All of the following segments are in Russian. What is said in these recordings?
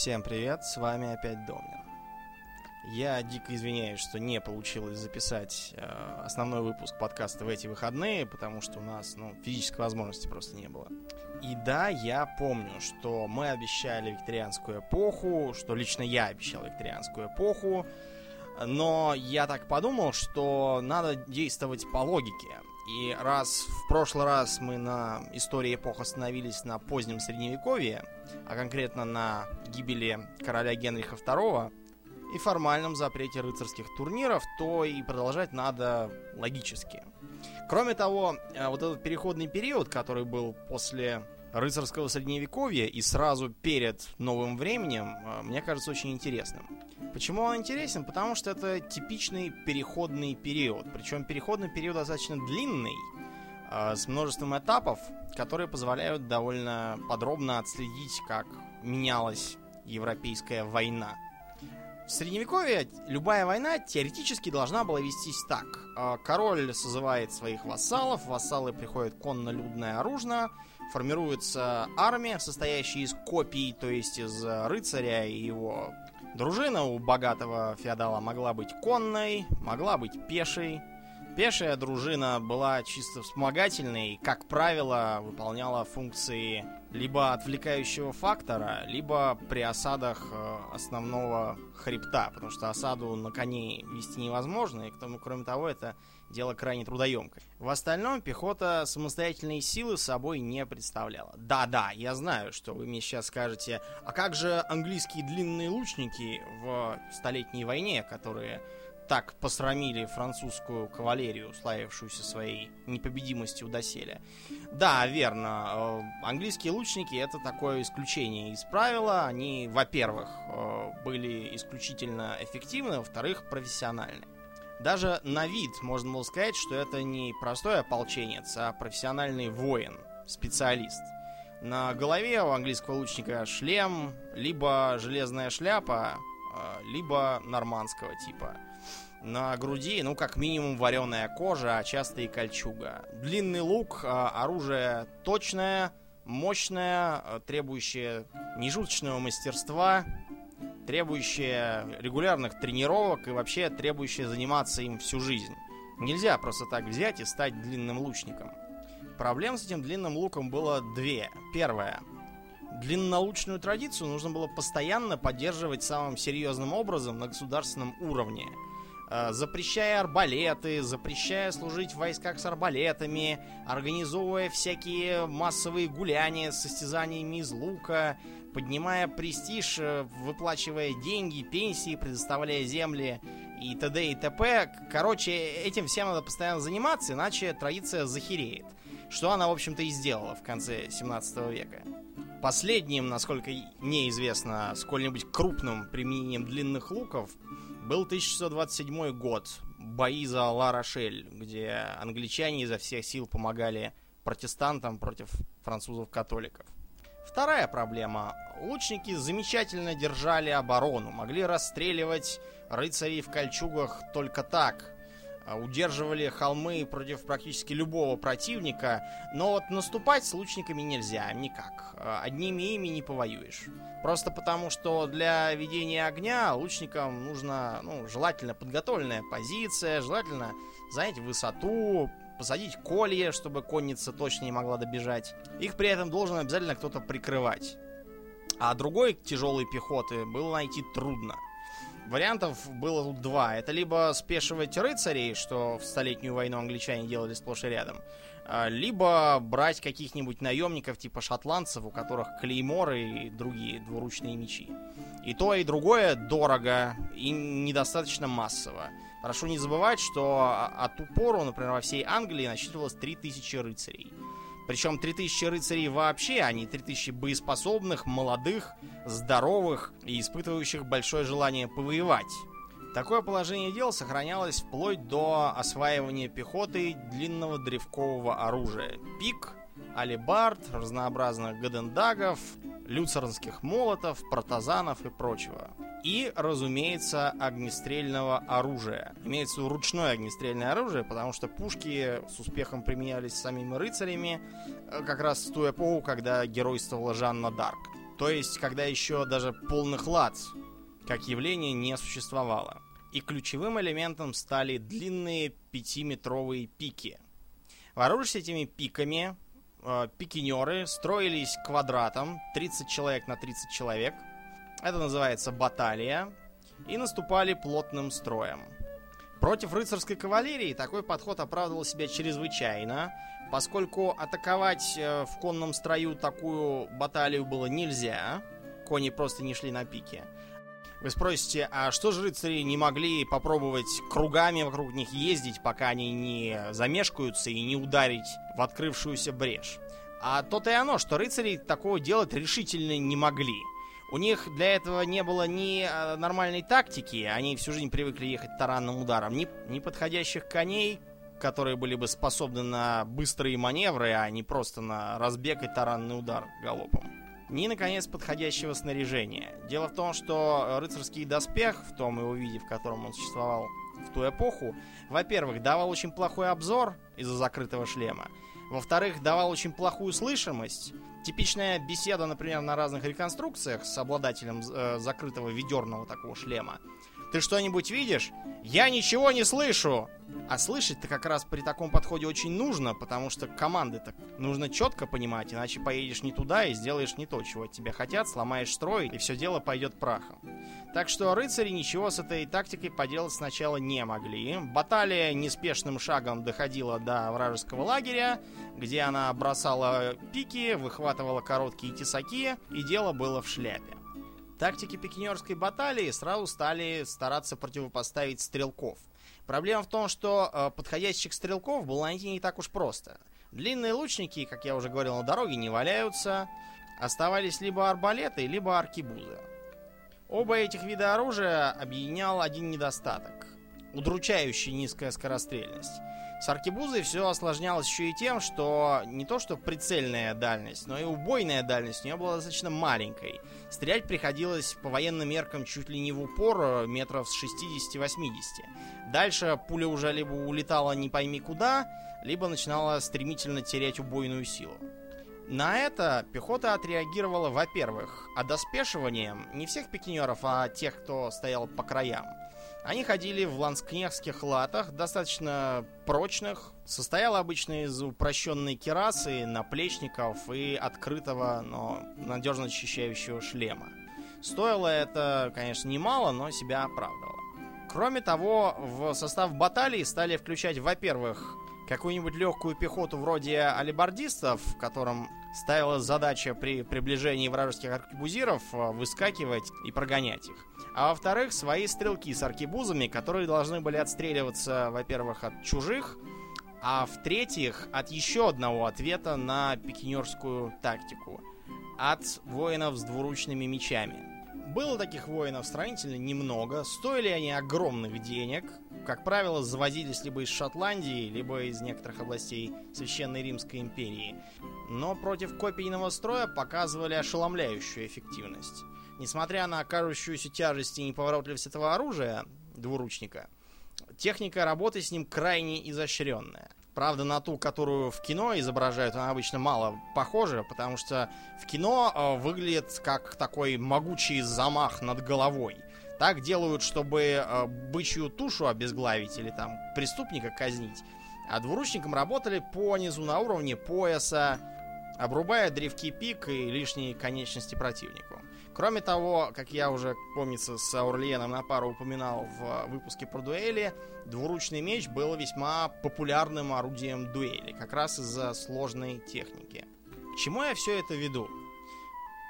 Всем привет, с вами опять Домнин. Я дико извиняюсь, что не получилось записать э, основной выпуск подкаста в эти выходные, потому что у нас ну, физической возможности просто не было. И да, я помню, что мы обещали викторианскую эпоху, что лично я обещал викторианскую эпоху, но я так подумал, что надо действовать по логике. И раз в прошлый раз мы на истории эпох остановились на позднем средневековье, а конкретно на гибели короля Генриха II и формальном запрете рыцарских турниров, то и продолжать надо логически. Кроме того, э, вот этот переходный период, который был после рыцарского средневековья и сразу перед новым временем, э, мне кажется очень интересным. Почему он интересен? Потому что это типичный переходный период. Причем переходный период достаточно длинный, э, с множеством этапов, которые позволяют довольно подробно отследить, как менялась европейская война. В средневековье любая война теоретически должна была вестись так. Э, король созывает своих вассалов, вассалы приходят конно-людное оружно, формируется армия, состоящая из копий, то есть из рыцаря и его Дружина у богатого феодала могла быть конной, могла быть пешей. Пешая дружина была чисто вспомогательной как правило, выполняла функции либо отвлекающего фактора, либо при осадах э, основного хребта, потому что осаду на коне вести невозможно, и кроме того, это дело крайне трудоемкое. В остальном пехота самостоятельные силы собой не представляла. Да-да, я знаю, что вы мне сейчас скажете, а как же английские длинные лучники в Столетней войне, которые так посрамили французскую кавалерию, славившуюся своей непобедимостью доселе. Да, верно. Э, английские лучники это такое исключение из правила. Они, во-первых, э, были исключительно эффективны, во-вторых, профессиональны. Даже на вид можно было сказать, что это не простой ополченец, а профессиональный воин, специалист. На голове у английского лучника шлем, либо железная шляпа, а, либо нормандского типа. На груди, ну, как минимум, вареная кожа, а часто и кольчуга. Длинный лук, а, оружие точное, мощное, а, требующее нежуточного мастерства, требующее регулярных тренировок и вообще требующее заниматься им всю жизнь. Нельзя просто так взять и стать длинным лучником. Проблем с этим длинным луком было две. Первое. Длиннолучную традицию нужно было постоянно поддерживать самым серьезным образом на государственном уровне. Э, запрещая арбалеты, запрещая служить в войсках с арбалетами, организовывая всякие массовые гуляния с состязаниями из лука, поднимая престиж, э, выплачивая деньги, пенсии, предоставляя земли и т.д. и т.п. Короче, этим всем надо постоянно заниматься, иначе традиция захереет. Что она, в общем-то, и сделала в конце 17 века. Последним, насколько мне известно, сколь-нибудь крупным применением длинных луков был 1627 год. Бои за Ла-Рошель, где англичане изо всех сил помогали протестантам против французов-католиков. Вторая проблема. Лучники замечательно держали оборону, могли расстреливать рыцарей в кольчугах только так, а, удерживали холмы против практически любого противника, но вот наступать с лучниками нельзя, никак. А, одними ими не повоюешь. Просто потому, что для ведения огня лучникам нужна, ну, желательно подготовленная позиция, желательно занять высоту, посадить колье, чтобы конница точно не могла добежать. Их при этом должен обязательно кто-то прикрывать. А другой тяжелой пехоты было найти трудно. Вариантов было тут два. Это либо спешивать рыцарей, что в Столетнюю войну англичане делали сплошь и рядом, а, либо брать каких-нибудь наемников типа шотландцев, у которых клейморы и другие двуручные мечи. И то, и другое дорого и недостаточно массово. Прошу не забывать, что от упору, например, во всей Англии насчитывалось 3000 рыцарей. Причем 3000 рыцарей вообще, а не 3000 боеспособных, молодых, здоровых и испытывающих большое желание повоевать. Такое положение дел сохранялось вплоть до осваивания пехоты длинного древкового оружия. Пик, алибард, разнообразных гадендагов, люцернских молотов, протазанов и прочего. И, разумеется, огнестрельного оружия. Имеется ручное огнестрельное оружие, потому что пушки с успехом применялись самими рыцарями, э, как раз в ту эпоху, когда геройствовала Жанна Дарк. То есть, когда еще даже полных лад как явление не существовало. И ключевым элементом стали длинные пятиметровые пики. Вооружившись этими пиками, э, пикинеры строились квадратом 30 человек на 30 человек. Это называется баталия. И наступали плотным строем. Против рыцарской кавалерии такой подход оправдывал себя чрезвычайно, поскольку атаковать э, в конном строю такую баталию было нельзя, кони просто не шли на пике. Вы спросите, а что же рыцари не могли попробовать кругами вокруг них ездить, пока они не замешкаются и не ударить в открывшуюся брешь? А то-то и оно, что рыцари такого делать решительно не могли. У них для этого не было ни э, нормальной тактики, они всю жизнь привыкли ехать таранным ударом, ни, ни подходящих коней, которые были бы способны на быстрые маневры, а не просто на разбег и таранный удар галопом. Ни, наконец, подходящего снаряжения. Дело в том, что рыцарский доспех, в том его виде, в котором он существовал в ту эпоху, во-первых, давал очень плохой обзор из-за закрытого шлема, во-вторых, давал очень плохую слышимость, Типичная беседа, например, на разных реконструкциях с обладателем э, закрытого ведерного такого шлема. Ты что-нибудь видишь? Я ничего не слышу! А слышать-то как раз при таком подходе очень нужно, потому что команды-то нужно четко понимать, иначе поедешь не туда и сделаешь не то, чего от тебя хотят, сломаешь строй, и все дело пойдет прахом. Так что рыцари ничего с этой тактикой поделать сначала не могли. Баталия неспешным шагом доходила до вражеского лагеря, где она бросала пики, выхватывала короткие тесаки, и дело было в шляпе. Тактики пикинерской баталии сразу стали стараться противопоставить стрелков. Проблема в том, что э, подходящих стрелков было найти не так уж просто. Длинные лучники, как я уже говорил, на дороге не валяются. Оставались либо арбалеты, либо аркибузы. Оба этих вида оружия объединял один недостаток. Удручающая низкая скорострельность. С аркебузой все осложнялось еще и тем, что не то что прицельная дальность, но и убойная дальность у нее была достаточно маленькой. Стрелять приходилось по военным меркам чуть ли не в упор э, метров с 60-80. Дальше пуля уже либо улетала не пойми куда, либо начинала стремительно терять убойную силу. На это пехота отреагировала, во-первых, одоспешиванием не всех пикинеров, а тех, кто стоял по краям. Они ходили в ланскнехских латах, достаточно прочных. Состояла обычно из упрощенной керасы, наплечников и открытого, но надежно защищающего шлема. Стоило это, конечно, немало, но себя оправдывало. Кроме того, в состав баталии стали включать, во-первых, какую-нибудь легкую пехоту вроде алибардистов, которым ставилась задача при приближении вражеских аркебузиров э, выскакивать и прогонять их. А во-вторых, свои стрелки с аркебузами, которые должны были отстреливаться, во-первых, от чужих, а в-третьих, от еще одного ответа на пикинерскую тактику. От воинов с двуручными мечами. Было таких воинов сравнительно немного, стоили они огромных денег, как правило, завозились либо из Шотландии, либо из некоторых областей Священной Римской империи. Но против копийного строя показывали ошеломляющую эффективность. Несмотря на кажущуюся тяжесть и неповоротливость этого оружия, двуручника, техника работы с ним крайне изощренная. Правда, на ту, которую в кино изображают, она обычно мало похожа, потому что в кино э, выглядит как такой могучий замах над головой. Так делают, чтобы э, бычью тушу обезглавить или там преступника казнить. А двуручником работали по низу на уровне пояса, обрубая древки пик и лишние конечности противнику. Кроме того, как я уже, помнится, с Аурлиеном на пару упоминал в выпуске про дуэли, двуручный меч был весьма популярным орудием дуэли, как раз из-за сложной техники. К чему я все это веду?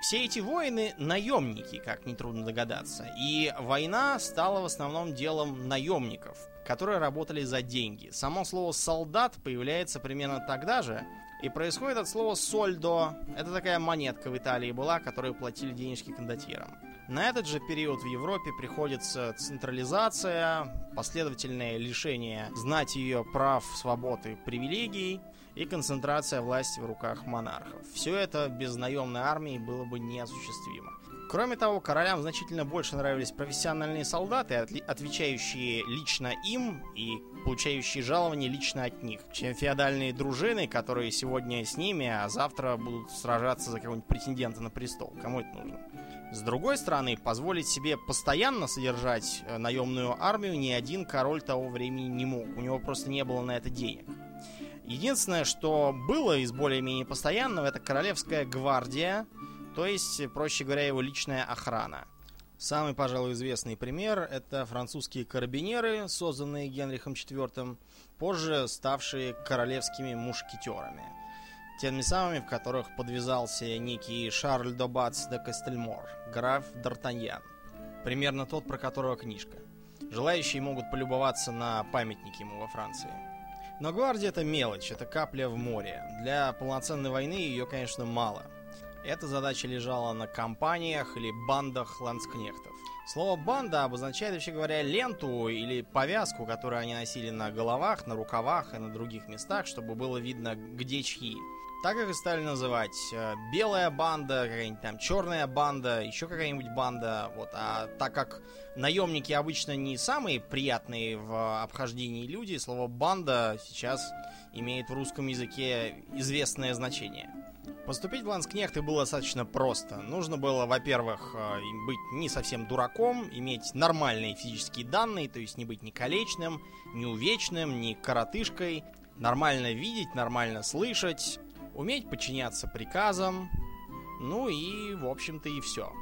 Все эти воины наемники, как нетрудно догадаться. И война стала в основном делом наемников, которые работали за деньги. Само слово солдат появляется примерно тогда же, и происходит от слова сольдо. Это такая монетка в Италии была, которую платили денежки кондотьерам. На этот же период в Европе приходится централизация, последовательное лишение знать ее прав, свобод и привилегий, и концентрация власти в руках монархов. Все это без наемной армии было бы неосуществимо. Кроме того, королям значительно больше нравились профессиональные солдаты, отвечающие лично им и получающие жалования лично от них, чем феодальные дружины, которые сегодня с ними, а завтра будут сражаться за какого-нибудь претендента на престол. Кому это нужно? С другой стороны, позволить себе постоянно содержать э, наемную армию ни один король того времени не мог. У него просто не было на это денег. Единственное, что было из более-менее постоянного, это королевская гвардия, то есть, проще говоря, его личная охрана. Самый, пожалуй, известный пример – это французские карабинеры, созданные Генрихом IV, позже ставшие королевскими мушкетерами. Теми самыми, в которых подвязался некий Шарль Добац де Кастельмор, граф Д'Артаньян. Примерно тот, про которого книжка. Желающие могут полюбоваться на памятник ему во Франции. Но гвардия это мелочь, это капля в море. Для полноценной войны ее, конечно, мало – эта задача лежала на компаниях или бандах ланскнехтов. Слово «банда» обозначает, вообще говоря, ленту или повязку, которую они носили на головах, на рукавах и на других местах, чтобы было видно, где чьи. Так их и стали называть. Э, белая банда, какая-нибудь там черная банда, еще какая-нибудь банда. Вот. А так как наемники обычно не самые приятные в обхождении люди, слово банда сейчас имеет в русском языке известное значение. Поступить в ланскнехты было достаточно просто. Нужно было, во-первых, э, быть не совсем дураком, иметь нормальные физические данные, то есть не быть ни колечным, ни увечным, ни коротышкой, нормально видеть, нормально слышать, уметь подчиняться приказам, ну и, в общем-то, и все.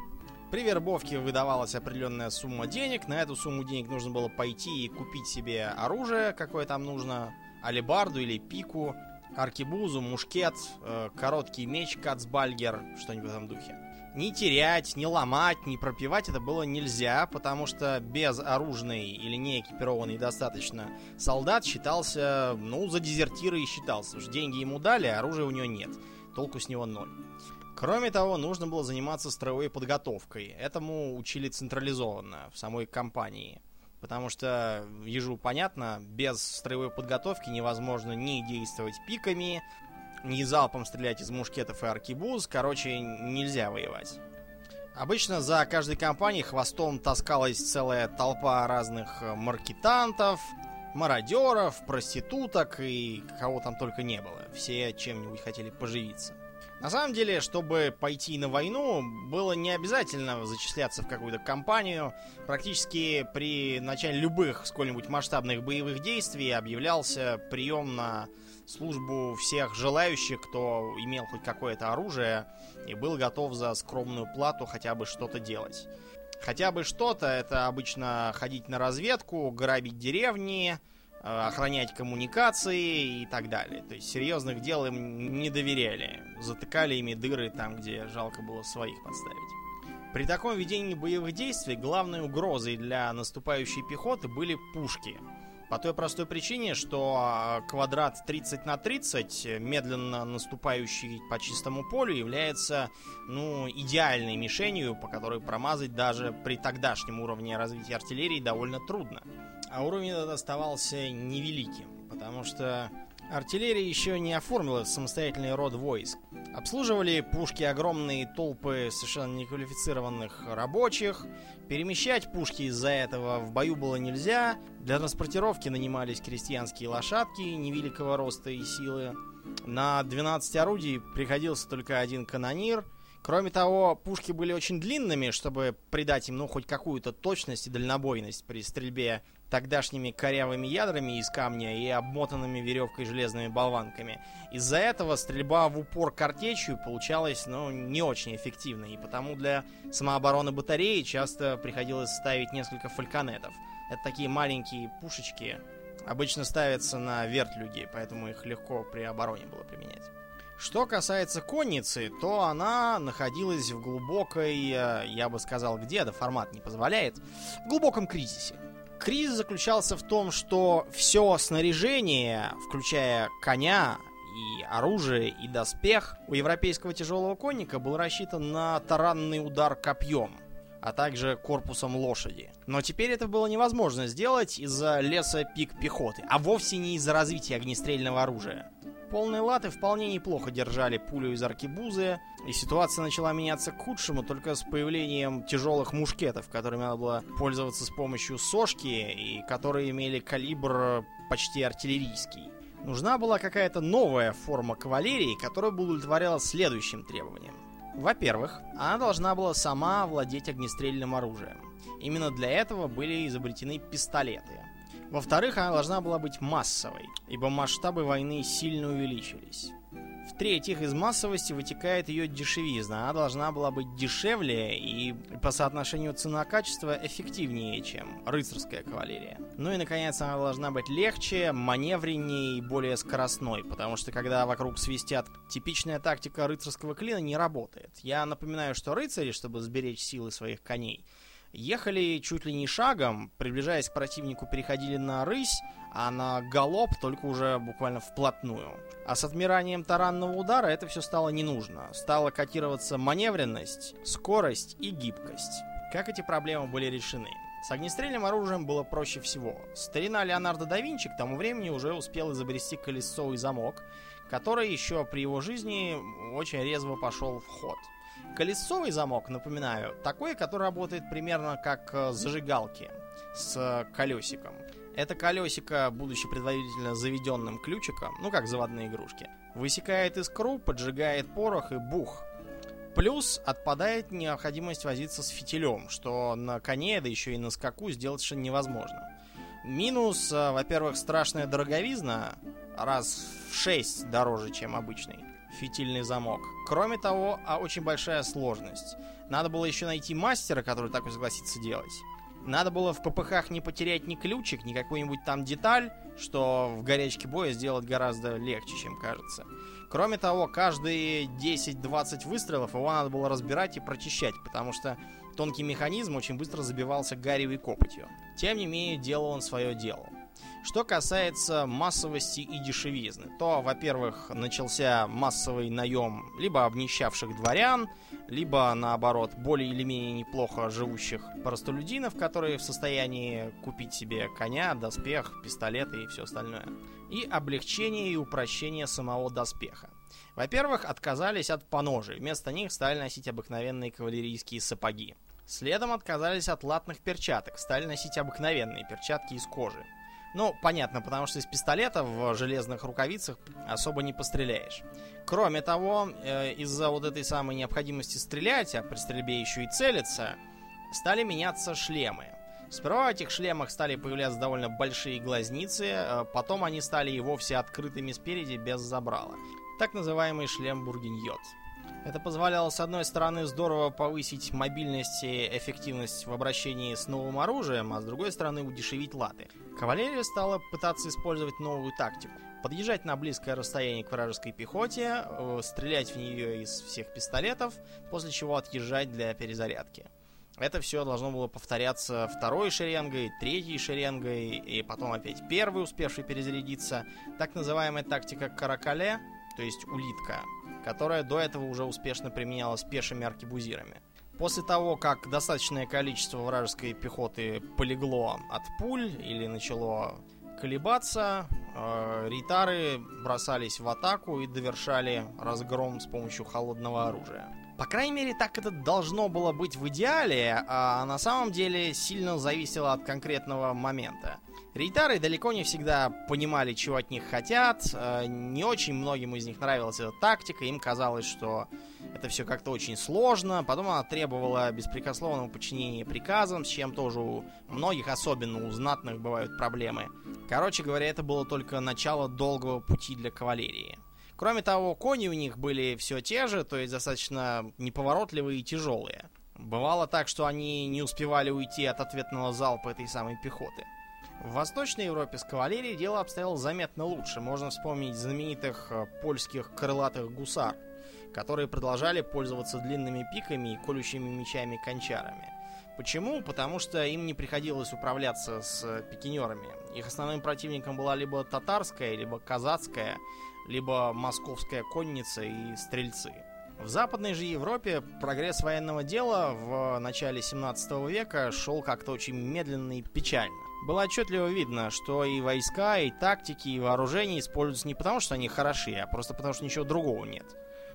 При вербовке выдавалась определенная сумма денег, на эту сумму денег нужно было пойти и купить себе оружие, какое там нужно, алебарду или пику, аркибузу, мушкет, э, короткий меч, кацбальгер, что-нибудь в этом духе. Не терять, не ломать, не пропивать это было нельзя, потому что безоружный или не экипированный достаточно солдат считался, ну, за дезертира и считался. Уж деньги ему дали, а оружия у него нет. Толку с него ноль. Кроме того, нужно было заниматься строевой подготовкой. Этому учили централизованно в самой компании. Потому что, ежу понятно, без строевой подготовки невозможно ни действовать пиками, ни залпом стрелять из мушкетов и аркибуз. Короче, нельзя воевать. Обычно за каждой компанией хвостом таскалась целая толпа разных э, маркетантов, мародеров, проституток и кого там только не было. Все чем-нибудь хотели поживиться. На самом деле, чтобы пойти на войну, было не обязательно зачисляться в какую-то компанию. Практически при начале любых сколь-нибудь масштабных боевых действий объявлялся прием на службу всех желающих, кто имел хоть какое-то оружие и был готов за скромную плату хотя бы что-то делать. Хотя бы что-то, это обычно ходить на разведку, грабить деревни, охранять коммуникации и так далее. То есть серьезных дел им не доверяли. Затыкали ими дыры там, где жалко было своих подставить. При таком ведении боевых действий главной угрозой для наступающей пехоты были пушки. По той простой причине, что а, квадрат 30 на 30, медленно наступающий по чистому полю, является ну, идеальной мишенью, по которой промазать даже при тогдашнем уровне развития артиллерии довольно трудно. А уровень этот оставался невеликим, потому что артиллерия еще не оформила самостоятельный род войск. Обслуживали пушки огромные толпы совершенно неквалифицированных рабочих. Перемещать пушки из-за этого в бою было нельзя. Для транспортировки нанимались крестьянские лошадки невеликого роста и силы. На 12 орудий приходился только один канонир – Кроме того, пушки были очень длинными, чтобы придать им, ну, хоть какую-то точность и дальнобойность при стрельбе тогдашними корявыми ядрами из камня и обмотанными веревкой железными болванками. Из-за этого стрельба в упор картечью получалась, ну, не очень эффективной, и потому для самообороны батареи часто приходилось ставить несколько фальконетов. Это такие маленькие пушечки, обычно ставятся на вертлюги, поэтому их легко при обороне было применять. Что касается конницы, то она находилась в глубокой, э, я бы сказал, где, да формат не позволяет, в глубоком кризисе. Кризис заключался в том, что все снаряжение, включая коня и оружие, и доспех, у европейского тяжелого конника был рассчитан на таранный удар копьем, а также корпусом лошади. Но теперь это было невозможно сделать из-за леса пик пехоты, а вовсе не из-за развития огнестрельного оружия. Полные латы вполне неплохо держали пулю из аркебузы, и ситуация начала меняться к худшему только с появлением тяжелых мушкетов, которыми надо было пользоваться с помощью сошки, и которые имели калибр почти артиллерийский. Нужна была какая-то новая форма кавалерии, которая бы удовлетворяла следующим требованиям. Во-первых, она должна была сама владеть огнестрельным оружием. Именно для этого были изобретены пистолеты. Во-вторых, она должна была быть массовой, ибо масштабы войны сильно увеличились. В-третьих, из массовости вытекает ее дешевизна. Она должна была быть дешевле и по соотношению цена-качество эффективнее, чем рыцарская кавалерия. Ну и, наконец, она должна быть легче, маневреннее и более скоростной, потому что когда вокруг свистят, типичная тактика рыцарского клина не работает. Я напоминаю, что рыцари, чтобы сберечь силы своих коней, ехали чуть ли не шагом, приближаясь к противнику, переходили на рысь, а на галоп только уже буквально вплотную. А с отмиранием таранного удара это все стало не нужно. Стала котироваться маневренность, скорость и гибкость. Как эти проблемы были решены? С огнестрельным оружием было проще всего. Старина Леонардо да Винчи к тому времени уже успел изобрести колесовый замок, который еще при его жизни очень резво пошел в ход. Колесовый замок, напоминаю, такой, который работает примерно как э, зажигалки с колесиком. Это колесико, будучи предварительно заведенным ключиком, ну как заводные игрушки, высекает искру, поджигает порох и бух. Плюс отпадает необходимость возиться с фитилем, что на коне, да еще и на скаку сделать совершенно невозможно. Минус, э, во-первых, страшная дороговизна, раз в 6 дороже, чем обычный фитильный замок. Кроме того, а очень большая сложность. Надо было еще найти мастера, который такой согласится делать. Надо было в ППХ не потерять ни ключик, ни какую-нибудь там деталь, что в горячке боя сделать гораздо легче, чем кажется. Кроме того, каждые 10-20 выстрелов его надо было разбирать и прочищать, потому что тонкий механизм очень быстро забивался гаревой копотью. Тем не менее, делал он свое дело. Что касается массовости и дешевизны, то, во-первых, начался массовый наем либо обнищавших дворян, либо, наоборот, более или менее неплохо живущих простолюдинов, которые в состоянии купить себе коня, доспех, пистолеты и все остальное. И облегчение и упрощение самого доспеха. Во-первых, отказались от поножей, вместо них стали носить обыкновенные кавалерийские сапоги. Следом отказались от латных перчаток, стали носить обыкновенные перчатки из кожи. Ну, понятно, потому что из пистолета в железных рукавицах особо не постреляешь. Кроме того, э, из-за вот этой самой необходимости стрелять, а при стрельбе еще и целиться, стали меняться шлемы. Сперва в этих шлемах стали появляться довольно большие глазницы, э, потом они стали и вовсе открытыми спереди без забрала. Так называемый шлем бургиньот. Это позволяло, с одной стороны, здорово повысить мобильность и эффективность в обращении с новым оружием, а с другой стороны, удешевить латы. Кавалерия стала пытаться использовать новую тактику. Подъезжать на близкое расстояние к вражеской пехоте, э, стрелять в нее из всех пистолетов, после чего отъезжать для перезарядки. Это все должно было повторяться второй шеренгой, третьей шеренгой, и потом опять первый, успевший перезарядиться. Так называемая тактика каракале, то есть улитка, которая до этого уже успешно применялась пешими аркебузирами. После того, как достаточное количество вражеской пехоты полегло от пуль или начало колебаться, э, ритары бросались в атаку и довершали разгром с помощью холодного оружия. По крайней мере, так это должно было быть в идеале, а на самом деле сильно зависело от конкретного момента. Рейтары далеко не всегда понимали, чего от них хотят, э, не очень многим из них нравилась эта тактика, им казалось, что это все как-то очень сложно, потом она требовала беспрекословного подчинения приказам, с чем тоже у многих, особенно у знатных, бывают проблемы. Короче говоря, это было только начало долгого пути для кавалерии. Кроме того, кони у них были все те же, то есть достаточно неповоротливые и тяжелые. Бывало так, что они не успевали уйти от ответного залпа этой самой пехоты. В Восточной Европе с кавалерией дело обстояло заметно лучше. Можно вспомнить знаменитых э, польских крылатых гусар, которые продолжали пользоваться длинными пиками и колющими мечами-кончарами. Почему? Потому что им не приходилось управляться с пикинерами. Их основным противником была либо татарская, либо казацкая, либо московская конница и стрельцы. В Западной же Европе прогресс военного дела в начале 17 века шел как-то очень медленно и печально. Было отчетливо видно, что и войска, и тактики, и вооружения используются не потому, что они хороши, а просто потому, что ничего другого нет.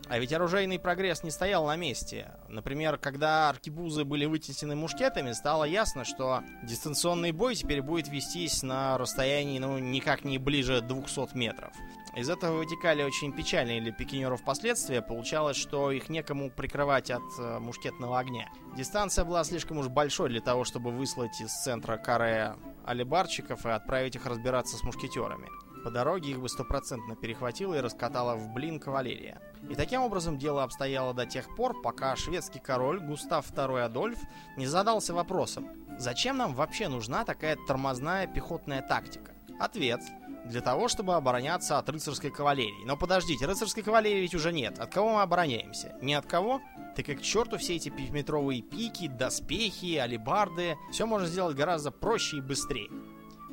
А ведь оружейный прогресс не стоял на месте. Например, когда аркебузы были вытеснены мушкетами, стало ясно, что дистанционный бой теперь будет вестись на расстоянии, ну, никак не ближе 200 метров. Из этого вытекали очень печальные для пикинеров последствия. Получалось, что их некому прикрывать от э, мушкетного огня. Дистанция была слишком уж большой для того, чтобы выслать из центра каре алибарчиков и отправить их разбираться с мушкетерами. По дороге их бы стопроцентно перехватила и раскатала в блин кавалерия. И таким образом дело обстояло до тех пор, пока шведский король Густав II Адольф не задался вопросом, зачем нам вообще нужна такая тормозная пехотная тактика? Ответ для того, чтобы обороняться от рыцарской кавалерии. Но подождите, рыцарской кавалерии ведь уже нет. От кого мы обороняемся? Ни от кого? Так как к черту все эти пятиметровые пики, доспехи, алибарды. Все можно сделать гораздо проще и быстрее.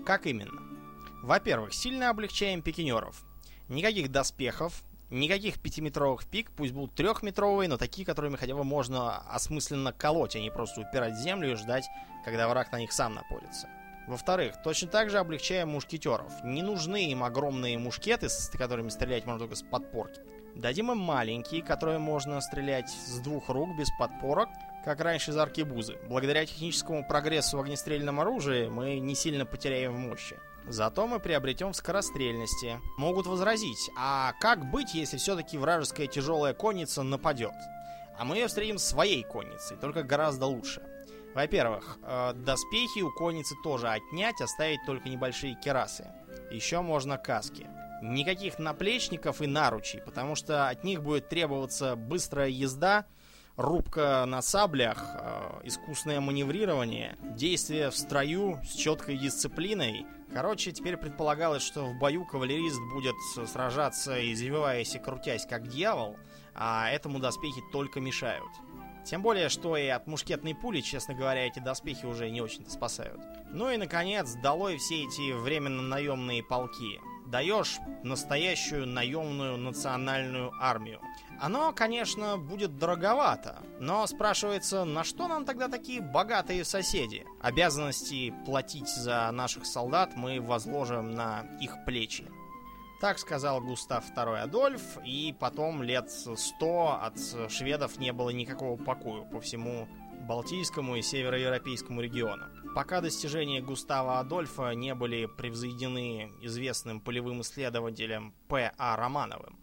Как именно? Во-первых, сильно облегчаем пикинеров. Никаких доспехов, никаких пятиметровых пик, пусть будут трехметровые, но такие, которыми хотя бы можно осмысленно колоть, а не просто упирать в землю и ждать, когда враг на них сам напорится. Во-вторых, точно так же облегчаем мушкетеров. Не нужны им огромные мушкеты, с которыми стрелять можно только с подпорки. Дадим им маленькие, которые можно стрелять с двух рук без подпорок, как раньше из аркебузы. Благодаря техническому прогрессу в огнестрельном оружии мы не сильно потеряем в мощи. Зато мы приобретем в скорострельности. Могут возразить, а как быть, если все-таки вражеская тяжелая конница нападет? А мы ее встретим своей конницей, только гораздо лучше. Во-первых, э, доспехи у конницы тоже отнять, оставить только небольшие керасы. Еще можно каски. Никаких наплечников и наручей, потому что от них будет требоваться быстрая езда, рубка на саблях, э, искусное маневрирование, действие в строю с четкой дисциплиной. Короче, теперь предполагалось, что в бою кавалерист будет сражаться, извиваясь и крутясь как дьявол, а этому доспехи только мешают. Тем более, что и от мушкетной пули, честно говоря, эти доспехи уже не очень-то спасают. Ну и, наконец, долой все эти временно наемные полки. Даешь настоящую наемную национальную армию. Оно, конечно, будет дороговато, но спрашивается, на что нам тогда такие богатые соседи? Обязанности платить за наших солдат мы возложим на их плечи. Так сказал Густав II Адольф, и потом лет сто от шведов не было никакого покоя по всему Балтийскому и Североевропейскому региону. Пока достижения Густава Адольфа не были превзойдены известным полевым исследователем П.А. Романовым.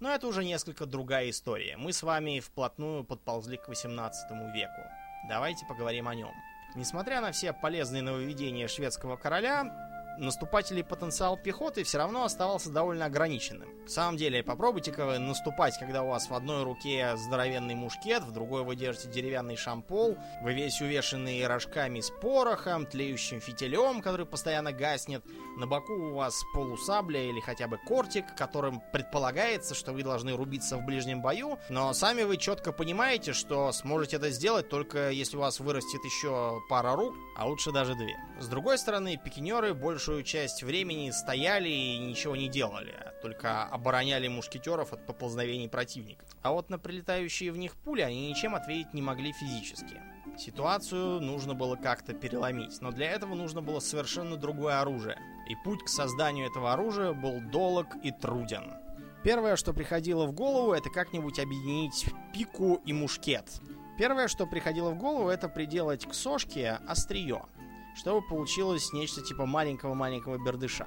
Но это уже несколько другая история. Мы с вами вплотную подползли к 18 веку. Давайте поговорим о нем. Несмотря на все полезные нововведения шведского короля, наступательный потенциал пехоты все равно оставался довольно ограниченным. В самом деле, попробуйте-ка вы наступать, когда у вас в одной руке здоровенный мушкет, в другой вы держите деревянный шампол, вы весь увешанный рожками с порохом, тлеющим фитилем, который постоянно гаснет, на боку у вас полусабля или хотя бы кортик, которым предполагается, что вы должны рубиться в ближнем бою, но сами вы четко понимаете, что сможете это сделать только если у вас вырастет еще пара рук, а лучше даже две. С другой стороны, пикинеры большую часть времени стояли и ничего не делали, а только обороняли мушкетеров от поползновений противника. А вот на прилетающие в них пули они ничем ответить не могли физически. Ситуацию нужно было как-то переломить, но для этого нужно было совершенно другое оружие. И путь к созданию этого оружия был долг и труден. Первое, что приходило в голову, это как-нибудь объединить пику и мушкет. Первое, что приходило в голову, это приделать к сошке острие, чтобы получилось нечто типа маленького-маленького бердыша.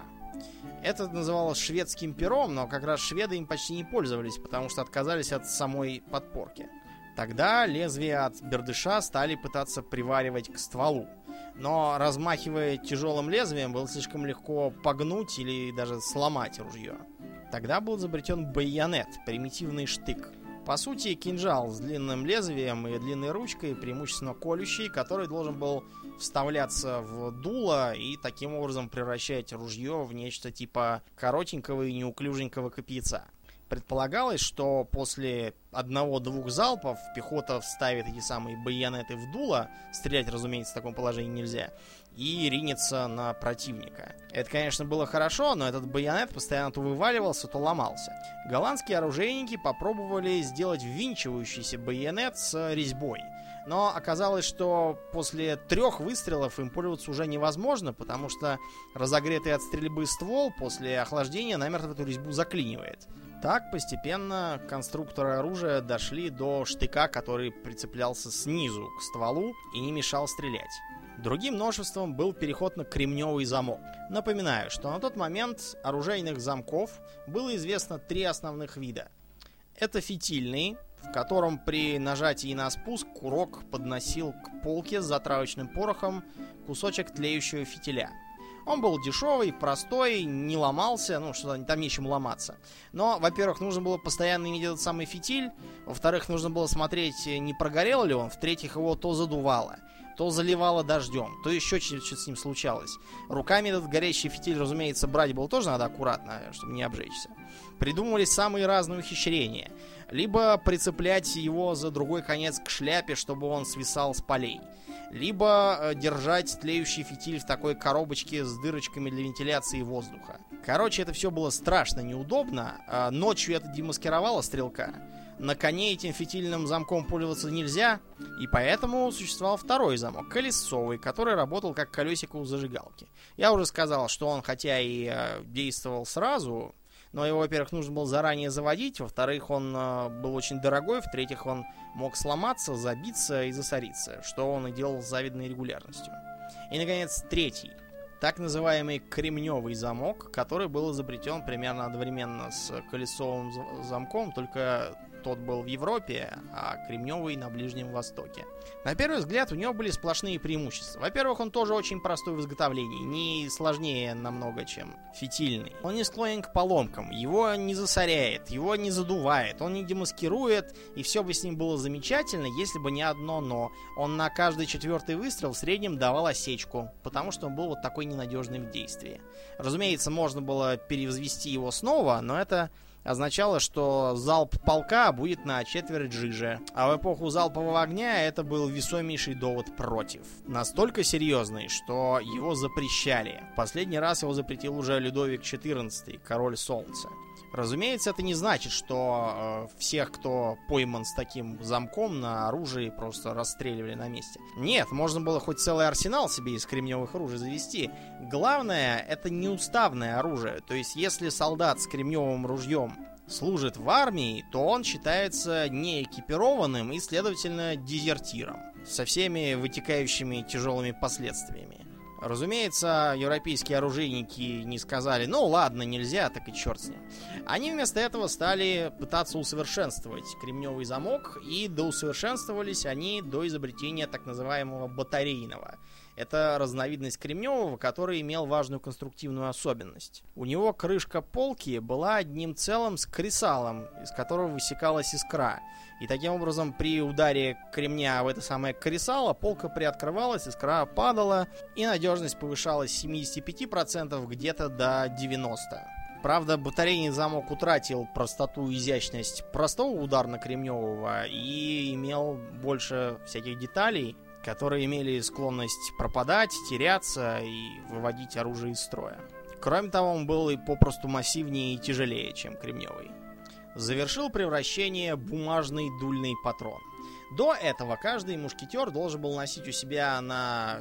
Это называлось шведским пером, но как раз шведы им почти не пользовались, потому что отказались от самой подпорки. Тогда лезвие от бердыша стали пытаться приваривать к стволу. Но размахивая тяжелым лезвием, было слишком легко погнуть или даже сломать ружье. Тогда был изобретен байонет, примитивный штык. По сути, кинжал с длинным лезвием и длинной ручкой, преимущественно колющий, который должен был вставляться в дуло и таким образом превращать ружье в нечто типа коротенького и неуклюженького копьяца. Предполагалось, что после одного-двух залпов пехота вставит эти самые байонеты в дуло, стрелять, разумеется, в таком положении нельзя, и ринется на противника. Это, конечно, было хорошо, но этот байонет постоянно то вываливался, то ломался. Голландские оружейники попробовали сделать ввинчивающийся байонет с резьбой. Но оказалось, что после трех выстрелов им пользоваться уже невозможно, потому что разогретый от стрельбы ствол после охлаждения намертво эту резьбу заклинивает. Так постепенно конструкторы оружия дошли до штыка, который прицеплялся снизу к стволу и не мешал стрелять. Другим множеством был переход на кремневый замок. Напоминаю, что на тот момент оружейных замков было известно три основных вида. Это фитильный, в котором при нажатии на спуск курок подносил к полке с затравочным порохом кусочек тлеющего фитиля – он был дешевый, простой, не ломался, ну что там нечем ломаться. Но, во-первых, нужно было постоянно иметь этот самый фитиль, во-вторых, нужно было смотреть, не прогорел ли он, в-третьих, его то задувало, то заливало дождем, то еще что-то с ним случалось. Руками этот горящий фитиль, разумеется, брать было тоже надо аккуратно, чтобы не обжечься. Придумывали самые разные ухищрения. Либо прицеплять его за другой конец к шляпе, чтобы он свисал с полей либо э, держать тлеющий фитиль в такой коробочке с дырочками для вентиляции воздуха. Короче, это все было страшно неудобно. А ночью это демаскировало стрелка. На коне этим фитильным замком пользоваться нельзя, и поэтому существовал второй замок, колесовый, который работал как колесико у зажигалки. Я уже сказал, что он хотя и э, действовал сразу, но его, во-первых, нужно было заранее заводить, во-вторых, он э, был очень дорогой, в-третьих, он мог сломаться, забиться и засориться, что он и делал с завидной регулярностью. И, наконец, третий, так называемый кремневый замок, который был изобретен примерно одновременно с колесовым замком, только тот был в Европе, а кремневый на Ближнем Востоке. На первый взгляд у него были сплошные преимущества. Во-первых, он тоже очень простой в изготовлении, не сложнее намного, чем фитильный. Он не склонен к поломкам, его не засоряет, его не задувает, он не демаскирует, и все бы с ним было замечательно, если бы не одно но. Он на каждый четвертый выстрел в среднем давал осечку, потому что он был вот такой ненадежный в действии. Разумеется, можно было перевзвести его снова, но это означало, что залп полка будет на четверть жиже. А в эпоху залпового огня это был весомейший довод против. Настолько серьезный, что его запрещали. Последний раз его запретил уже Людовик XIV, король солнца. Разумеется, это не значит, что э, всех, кто пойман с таким замком на оружии, просто расстреливали на месте. Нет, можно было хоть целый арсенал себе из кремневых оружий завести. Главное, это неуставное оружие. То есть, если солдат с кремневым ружьем служит в армии, то он считается неэкипированным и, следовательно, дезертиром. Со всеми вытекающими тяжелыми последствиями. Разумеется, европейские оружейники не сказали, ну ладно, нельзя, так и черт с ним. Они вместо этого стали пытаться усовершенствовать кремневый замок, и доусовершенствовались они до изобретения так называемого батарейного. Это разновидность кремневого, который имел важную конструктивную особенность. У него крышка полки была одним целым с кресалом, из которого высекалась искра. И таким образом, при ударе кремня в это самое кресало, полка приоткрывалась, искра падала, и надежность повышалась с 75% где-то до 90%. Правда, батарейный замок утратил простоту и изящность простого ударно-кремневого и имел больше всяких деталей, которые имели склонность пропадать, теряться и выводить оружие из строя. Кроме того, он был и попросту массивнее и тяжелее, чем кремневый завершил превращение бумажный дульный патрон. До этого каждый мушкетер должен был носить у себя на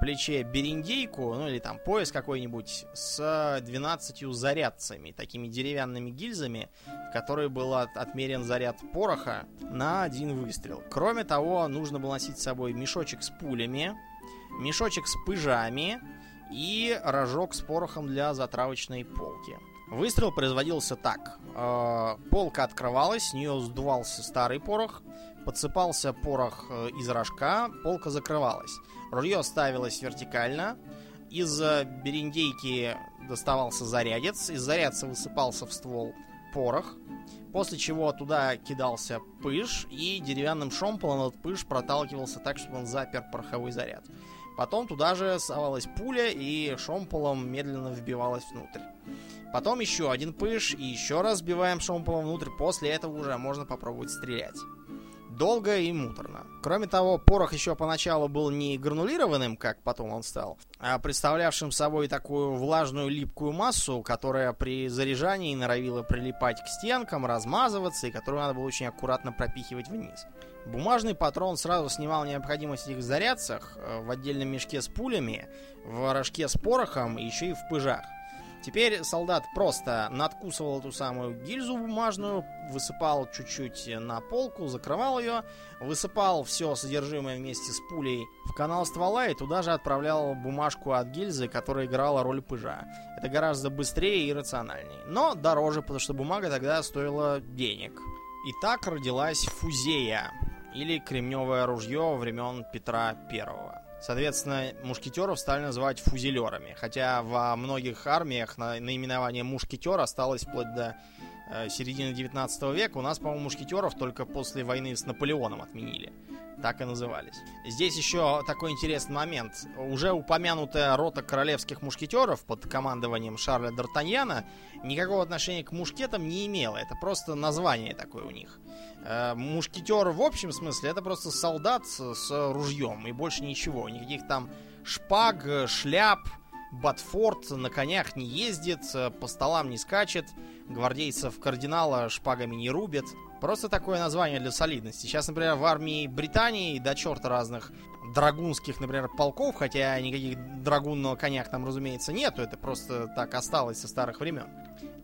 плече бериндейку, ну или там пояс какой-нибудь с 12 зарядцами, такими деревянными гильзами, в которые был от, отмерен заряд пороха на один выстрел. Кроме того, нужно было носить с собой мешочек с пулями, мешочек с пыжами и рожок с порохом для затравочной полки. Выстрел производился так. Э, полка открывалась, с нее сдувался старый порох, подсыпался порох э, из рожка, полка закрывалась. Ружье ставилось вертикально, из бериндейки доставался зарядец, из зарядца высыпался в ствол порох, после чего туда кидался пыш, и деревянным шомполом этот пыш проталкивался так, чтобы он запер пороховой заряд. Потом туда же совалась пуля и шомполом медленно вбивалась внутрь. Потом еще один пыш и еще раз вбиваем шомполом внутрь. После этого уже можно попробовать стрелять долго и муторно. Кроме того, порох еще поначалу был не гранулированным, как потом он стал, а представлявшим собой такую влажную липкую массу, которая при заряжании норовила прилипать к стенкам, размазываться и которую надо было очень аккуратно пропихивать вниз. Бумажный патрон сразу снимал необходимость этих зарядцах э, в отдельном мешке с пулями, в рожке с порохом и еще и в пыжах. Теперь солдат просто надкусывал эту самую гильзу бумажную, высыпал чуть-чуть на полку, закрывал ее, высыпал все содержимое вместе с пулей в канал ствола и туда же отправлял бумажку от гильзы, которая играла роль пыжа. Это гораздо быстрее и рациональнее. Но дороже, потому что бумага тогда стоила денег. И так родилась фузея, или кремневое ружье времен Петра Первого. Соответственно, мушкетеров стали называть фузелерами. Хотя во многих армиях наименование мушкетер осталось вплоть до э, середины 19 века. У нас, по-моему, мушкетеров только после войны с Наполеоном отменили. Так и назывались. Здесь еще такой интересный момент. Уже упомянутая рота королевских мушкетеров под командованием Шарля Д'Артаньяна никакого отношения к мушкетам не имела. Это просто название такое у них. Э, мушкетер в общем смысле это просто солдат с, ружьем и больше ничего. Никаких там шпаг, шляп, Батфорд на конях не ездит, по столам не скачет, гвардейцев кардинала шпагами не рубит. Просто такое название для солидности. Сейчас, например, в армии Британии до черта разных драгунских, например, полков, хотя никаких драгун на конях там, разумеется, нету, это просто так осталось со старых времен.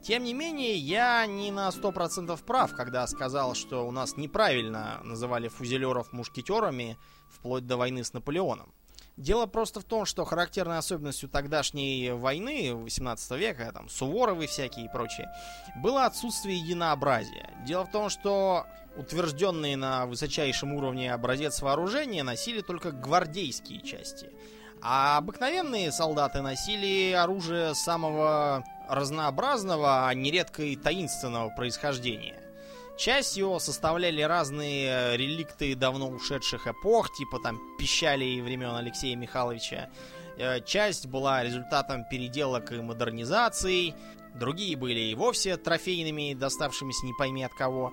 Тем не менее, я не на 100% прав, когда сказал, что у нас неправильно называли фузелеров мушкетерами вплоть до войны с Наполеоном. Дело просто в том, что характерной особенностью тогдашней войны 18 века, там, Суворовы всякие и прочее, было отсутствие единообразия. Дело в том, что утвержденные на высочайшем уровне образец вооружения носили только гвардейские части. А обыкновенные солдаты носили оружие самого разнообразного, а нередко и таинственного происхождения. Часть его составляли разные э, реликты давно ушедших эпох, типа там пищали времен Алексея Михайловича. Э, часть была результатом переделок и модернизаций. Другие были и вовсе трофейными, доставшимися не пойми от кого.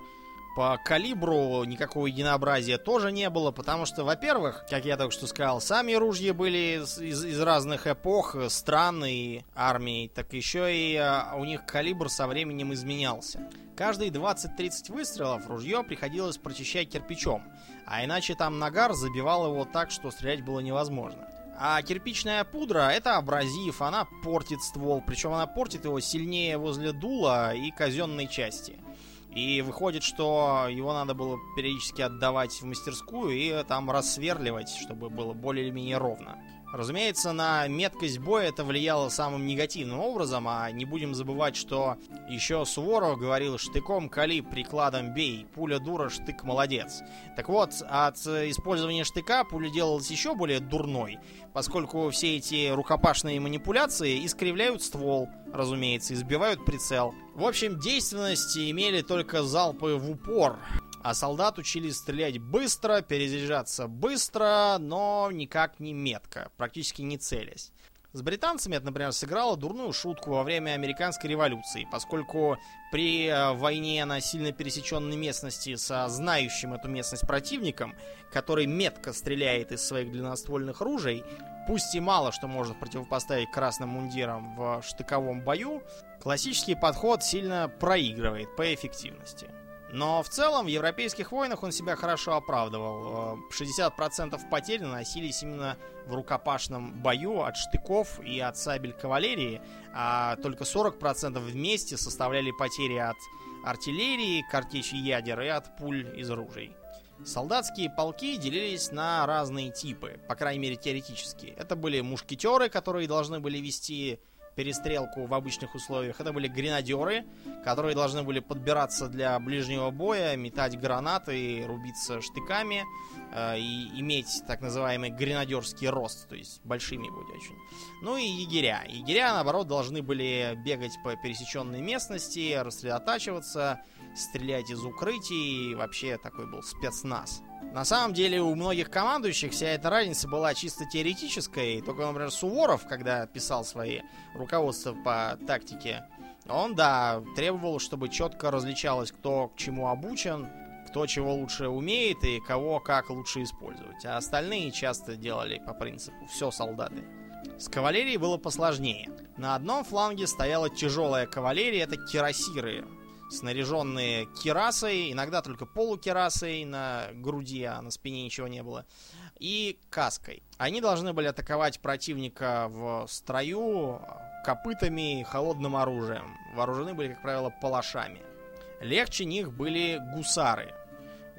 По калибру никакого единообразия тоже не было, потому что, во-первых, как я только что сказал, сами ружья были из, из разных эпох, стран и армий, так еще и у них калибр со временем изменялся. Каждые 20-30 выстрелов ружье приходилось прочищать кирпичом, а иначе там нагар забивал его так, что стрелять было невозможно. А кирпичная пудра это абразив, она портит ствол, причем она портит его сильнее возле дула и казенной части. И выходит, что его надо было периодически отдавать в мастерскую и там рассверливать, чтобы было более или менее ровно. Разумеется, на меткость боя это влияло самым негативным образом, а не будем забывать, что еще Суворов говорил «штыком кали, прикладом бей, пуля дура, штык молодец». Так вот, от использования штыка пуля делалась еще более дурной, поскольку все эти рукопашные манипуляции искривляют ствол, разумеется, избивают прицел. В общем, действенности имели только залпы в упор, а солдат учились стрелять быстро, перезаряжаться быстро, но никак не метко, практически не целясь. С британцами это, например, сыграло дурную шутку во время американской революции, поскольку при э, войне на сильно пересеченной местности со знающим эту местность противником, который метко стреляет из своих длинноствольных ружей, пусть и мало что может противопоставить красным мундирам в штыковом бою, классический подход сильно проигрывает по эффективности. Но в целом в европейских войнах он себя хорошо оправдывал. 60% э, потерь наносились именно в рукопашном бою от штыков и от сабель кавалерии, а только 40% вместе составляли потери от артиллерии, картечи ядер и от пуль из ружей. Солдатские полки делились на разные типы, по крайней мере теоретически. Это были мушкетеры, которые должны были вести перестрелку в обычных условиях. Это были гренадеры, которые должны были подбираться для ближнего боя, метать гранаты, рубиться штыками э, и иметь так называемый гренадерский рост, то есть большими быть очень. Ну и егеря. Егеря, наоборот, должны были бегать по пересеченной местности, рассредотачиваться, стрелять из укрытий, вообще такой был спецназ. На самом деле у многих командующих вся эта разница была чисто теоретической. Только, например, Суворов, когда писал свои руководства по тактике, он, да, требовал, чтобы четко различалось, кто к чему обучен, кто чего лучше умеет и кого как лучше использовать. А остальные часто делали по принципу «все солдаты». С кавалерией было посложнее. На одном фланге стояла тяжелая кавалерия, это кирасиры, снаряженные кирасой, иногда только полукирасой на груди, а на спине ничего не было, и каской. Они должны были атаковать противника в строю копытами и холодным оружием. Вооружены были, как правило, палашами. Легче них были гусары.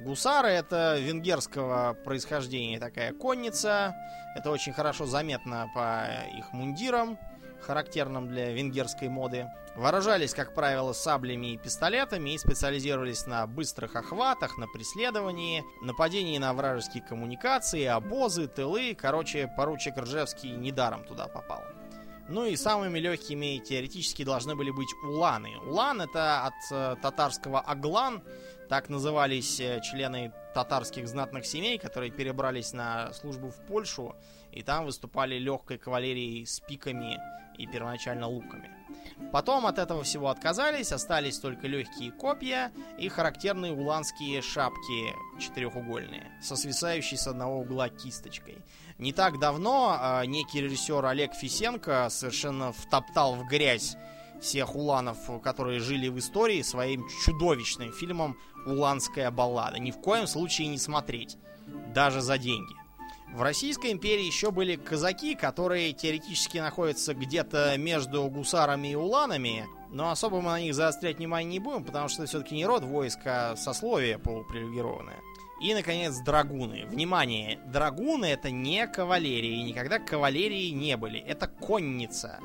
Гусары это венгерского происхождения такая конница. Это очень хорошо заметно по их мундирам, характерным для венгерской моды. Вооружались, как правило, саблями и пистолетами и специализировались на быстрых охватах, на преследовании, нападении на вражеские коммуникации, обозы, тылы. Короче, поручик Ржевский недаром туда попал. Ну и самыми легкими теоретически должны были быть уланы. Улан это от э, татарского аглан, так назывались э, члены татарских знатных семей, которые перебрались на службу в Польшу и там выступали легкой кавалерией с пиками и первоначально луками. Потом от этого всего отказались, остались только легкие копья и характерные уланские шапки четырехугольные, со свисающей с одного угла кисточкой. Не так давно э, некий режиссер Олег Фисенко совершенно втоптал в грязь всех уланов, которые жили в истории, своим чудовищным фильмом «Уланская баллада». Ни в коем случае не смотреть, даже за деньги. В Российской империи еще были казаки, которые теоретически находятся где-то между гусарами и уланами, но особо мы на них заострять внимание не будем, потому что это все-таки не род войска, а сословие полупривилегированное. И, наконец, драгуны. Внимание, драгуны это не кавалерия, и никогда кавалерии не были. Это конница.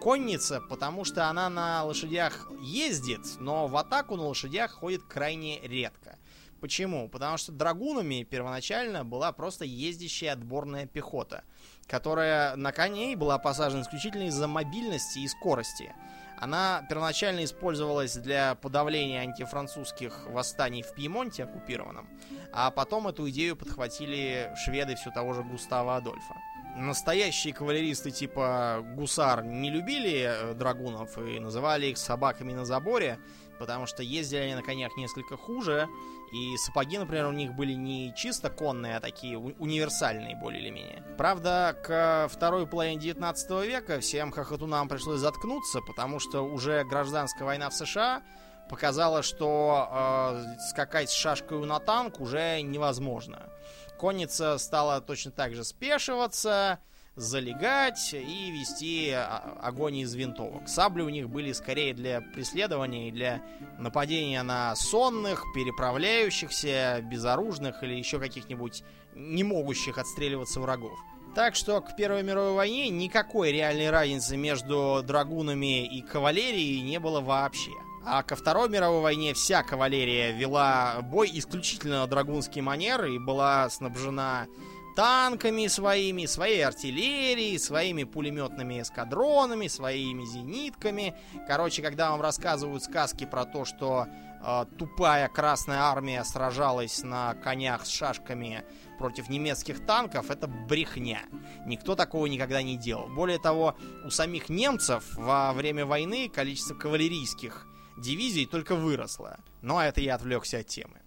Конница, потому что она на лошадях ездит, но в атаку на лошадях ходит крайне редко. Почему? Потому что драгунами первоначально была просто ездящая отборная пехота, которая на коней была посажена исключительно из-за мобильности и скорости. Она первоначально использовалась для подавления антифранцузских восстаний в Пьемонте оккупированном, а потом эту идею подхватили шведы все того же Густава Адольфа. Настоящие кавалеристы типа гусар не любили э, драгунов и называли их собаками на заборе, потому что ездили они на конях несколько хуже, и сапоги, например, у них были не чисто конные, а такие универсальные более или менее. Правда, к второй половине 19 века всем хохотунам пришлось заткнуться, потому что уже гражданская война в США показала, что э, скакать с шашкой на танк уже невозможно. Конница стала точно так же спешиваться, залегать и вести огонь из винтовок. Сабли у них были скорее для преследования и для нападения на сонных, переправляющихся, безоружных или еще каких-нибудь не могущих отстреливаться врагов. Так что к Первой мировой войне никакой реальной разницы между драгунами и кавалерией не было вообще. А ко Второй мировой войне вся кавалерия вела бой исключительно на драгунский манер и была снабжена танками своими, своей артиллерией, своими пулеметными эскадронами, своими зенитками. Короче, когда вам рассказывают сказки про то, что э, тупая Красная Армия сражалась на конях с шашками против немецких танков, это брехня. Никто такого никогда не делал. Более того, у самих немцев во время войны количество кавалерийских дивизий только выросло. Но это я отвлекся от темы.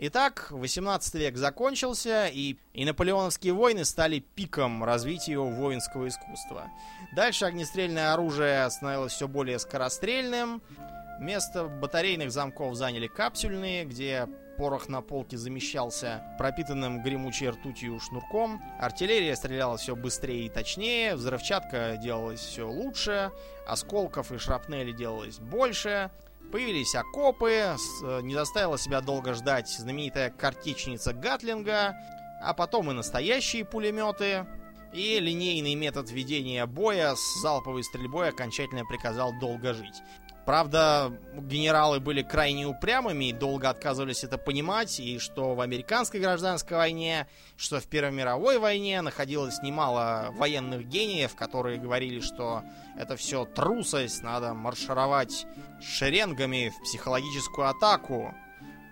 Итак, 18 век закончился, и, и наполеоновские войны стали пиком развития воинского искусства. Дальше огнестрельное оружие становилось все более скорострельным. Место батарейных замков заняли капсюльные, где порох на полке замещался пропитанным гремучей ртутью шнурком. Артиллерия стреляла все быстрее и точнее, взрывчатка делалась все лучше, осколков и шрапнели делалось больше. Появились окопы, э, не заставила себя долго ждать знаменитая картечница Гатлинга, а потом и настоящие пулеметы, и линейный метод ведения боя с залповой стрельбой окончательно приказал долго жить. Правда, генералы были крайне упрямыми и долго отказывались это понимать, и что в американской гражданской войне, что в Первой мировой войне находилось немало военных гениев, которые говорили, что это все трусость, надо маршировать шеренгами в психологическую атаку.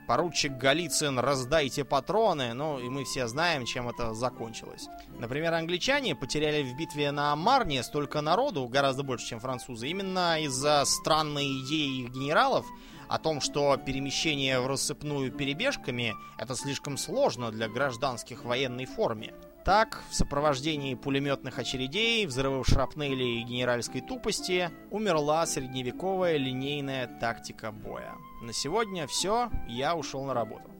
Поручик Голицын, раздайте патроны, ну и мы все знаем, чем это закончилось. Например, англичане потеряли в битве на Марне столько народу, гораздо больше, чем французы, именно из-за странной идеи их генералов о том, что перемещение в рассыпную перебежками это слишком сложно для гражданских военной форме. Так, в сопровождении пулеметных очередей, взрывов шрапнели и генеральской тупости умерла средневековая линейная тактика боя. На сегодня все, я ушел на работу.